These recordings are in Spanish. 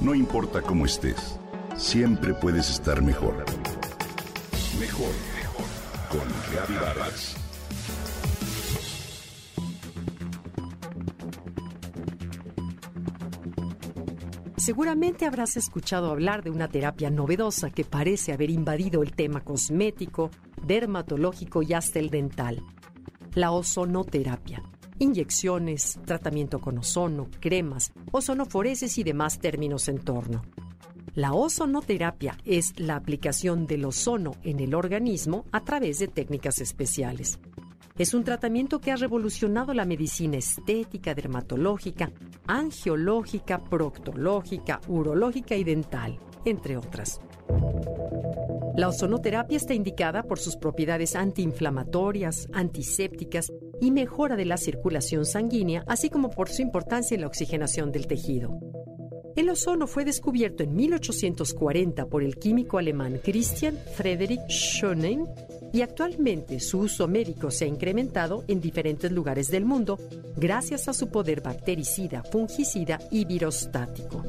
No importa cómo estés, siempre puedes estar mejor. Mejor, mejor. Con Reavivadas. Seguramente habrás escuchado hablar de una terapia novedosa que parece haber invadido el tema cosmético, dermatológico y hasta el dental. La ozonoterapia. Inyecciones, tratamiento con ozono, cremas, ozonoforeses y demás términos en torno. La ozonoterapia es la aplicación del ozono en el organismo a través de técnicas especiales. Es un tratamiento que ha revolucionado la medicina estética, dermatológica, angiológica, proctológica, urológica y dental, entre otras. La ozonoterapia está indicada por sus propiedades antiinflamatorias, antisépticas y mejora de la circulación sanguínea, así como por su importancia en la oxigenación del tejido. El ozono fue descubierto en 1840 por el químico alemán Christian Friedrich Schöning y actualmente su uso médico se ha incrementado en diferentes lugares del mundo gracias a su poder bactericida, fungicida y virostático.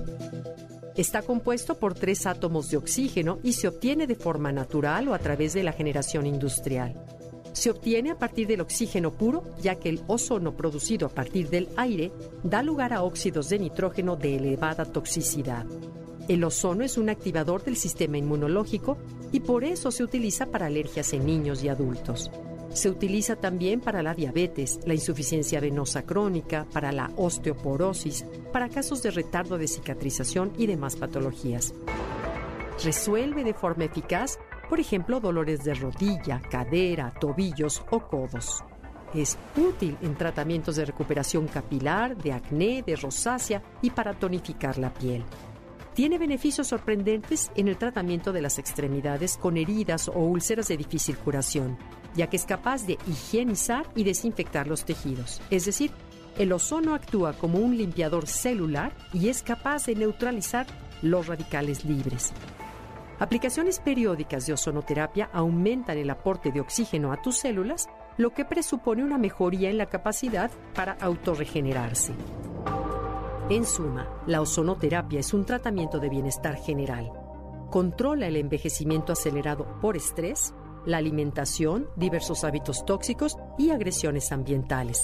Está compuesto por tres átomos de oxígeno y se obtiene de forma natural o a través de la generación industrial. Se obtiene a partir del oxígeno puro, ya que el ozono producido a partir del aire da lugar a óxidos de nitrógeno de elevada toxicidad. El ozono es un activador del sistema inmunológico y por eso se utiliza para alergias en niños y adultos. Se utiliza también para la diabetes, la insuficiencia venosa crónica, para la osteoporosis, para casos de retardo de cicatrización y demás patologías. Resuelve de forma eficaz por ejemplo, dolores de rodilla, cadera, tobillos o codos. Es útil en tratamientos de recuperación capilar, de acné, de rosácea y para tonificar la piel. Tiene beneficios sorprendentes en el tratamiento de las extremidades con heridas o úlceras de difícil curación, ya que es capaz de higienizar y desinfectar los tejidos. Es decir, el ozono actúa como un limpiador celular y es capaz de neutralizar los radicales libres. Aplicaciones periódicas de ozonoterapia aumentan el aporte de oxígeno a tus células, lo que presupone una mejoría en la capacidad para autorregenerarse. En suma, la ozonoterapia es un tratamiento de bienestar general. Controla el envejecimiento acelerado por estrés, la alimentación, diversos hábitos tóxicos y agresiones ambientales.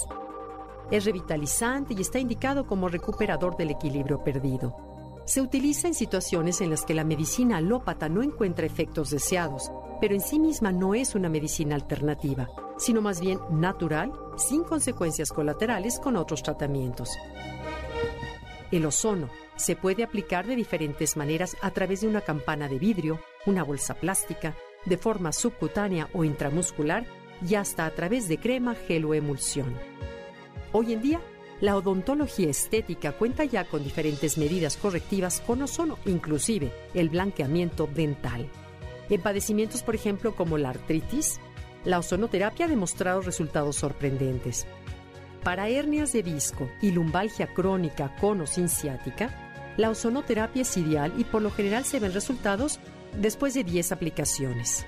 Es revitalizante y está indicado como recuperador del equilibrio perdido se utiliza en situaciones en las que la medicina alópata no encuentra efectos deseados, pero en sí misma no es una medicina alternativa, sino más bien natural, sin consecuencias colaterales con otros tratamientos. El ozono se puede aplicar de diferentes maneras a través de una campana de vidrio, una bolsa plástica, de forma subcutánea o intramuscular y hasta a través de crema, gel o emulsión. Hoy en día la odontología estética cuenta ya con diferentes medidas correctivas con ozono, inclusive el blanqueamiento dental. En padecimientos, por ejemplo, como la artritis, la ozonoterapia ha demostrado resultados sorprendentes. Para hernias de disco y lumbalgia crónica con o sin la ozonoterapia es ideal y por lo general se ven resultados después de 10 aplicaciones.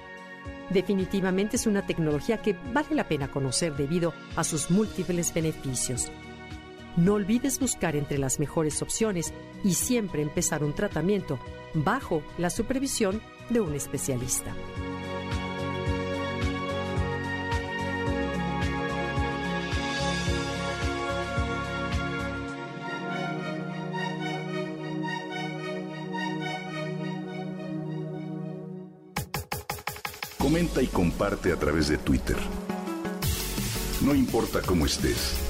Definitivamente es una tecnología que vale la pena conocer debido a sus múltiples beneficios. No olvides buscar entre las mejores opciones y siempre empezar un tratamiento bajo la supervisión de un especialista. Comenta y comparte a través de Twitter. No importa cómo estés